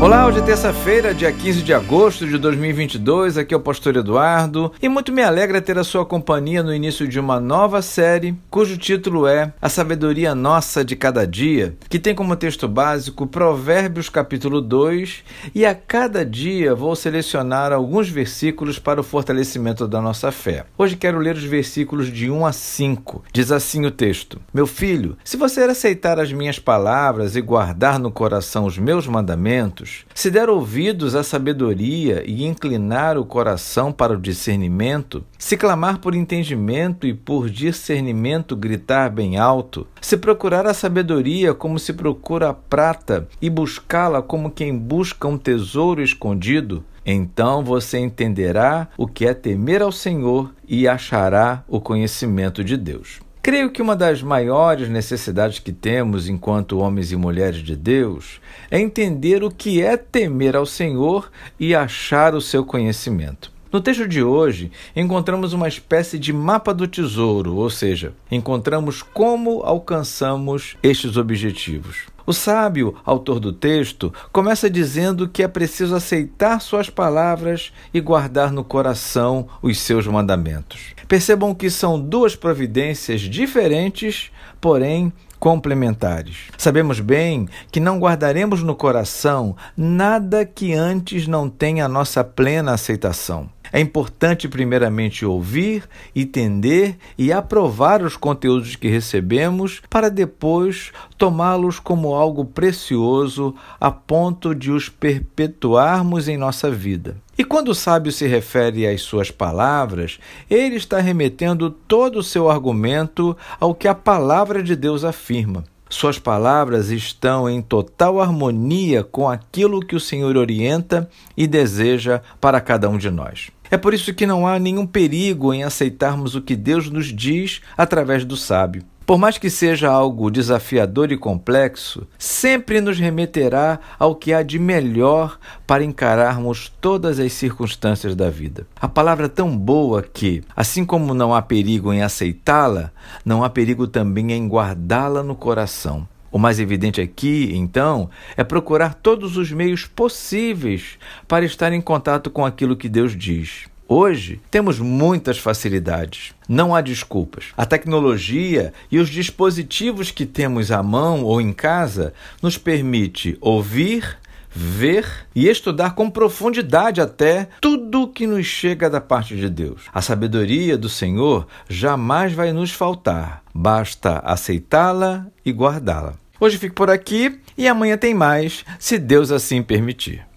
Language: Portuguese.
Olá, hoje é terça-feira, dia 15 de agosto de 2022. Aqui é o Pastor Eduardo e muito me alegra ter a sua companhia no início de uma nova série cujo título é A Sabedoria Nossa de Cada Dia, que tem como texto básico Provérbios capítulo 2 e a cada dia vou selecionar alguns versículos para o fortalecimento da nossa fé. Hoje quero ler os versículos de 1 a 5. Diz assim o texto: Meu filho, se você aceitar as minhas palavras e guardar no coração os meus mandamentos, se der ouvidos à sabedoria e inclinar o coração para o discernimento, se clamar por entendimento e por discernimento gritar bem alto, se procurar a sabedoria como se procura a prata e buscá-la como quem busca um tesouro escondido, então você entenderá o que é temer ao Senhor e achará o conhecimento de Deus. Creio que uma das maiores necessidades que temos enquanto homens e mulheres de Deus é entender o que é temer ao Senhor e achar o seu conhecimento. No texto de hoje, encontramos uma espécie de mapa do tesouro, ou seja, encontramos como alcançamos estes objetivos. O sábio, autor do texto, começa dizendo que é preciso aceitar suas palavras e guardar no coração os seus mandamentos. Percebam que são duas providências diferentes, porém complementares. Sabemos bem que não guardaremos no coração nada que antes não tenha nossa plena aceitação. É importante, primeiramente, ouvir, entender e aprovar os conteúdos que recebemos para depois tomá-los como algo precioso a ponto de os perpetuarmos em nossa vida. E quando o sábio se refere às suas palavras, ele está remetendo todo o seu argumento ao que a palavra de Deus afirma. Suas palavras estão em total harmonia com aquilo que o Senhor orienta e deseja para cada um de nós. É por isso que não há nenhum perigo em aceitarmos o que Deus nos diz através do sábio. Por mais que seja algo desafiador e complexo, sempre nos remeterá ao que há de melhor para encararmos todas as circunstâncias da vida. A palavra é tão boa que, assim como não há perigo em aceitá-la, não há perigo também em guardá-la no coração. O mais evidente aqui, então, é procurar todos os meios possíveis para estar em contato com aquilo que Deus diz. Hoje temos muitas facilidades, não há desculpas. A tecnologia e os dispositivos que temos à mão ou em casa nos permite ouvir, ver e estudar com profundidade até tudo que nos chega da parte de Deus. A sabedoria do Senhor jamais vai nos faltar, basta aceitá-la e guardá-la. Hoje fico por aqui e amanhã tem mais, se Deus assim permitir.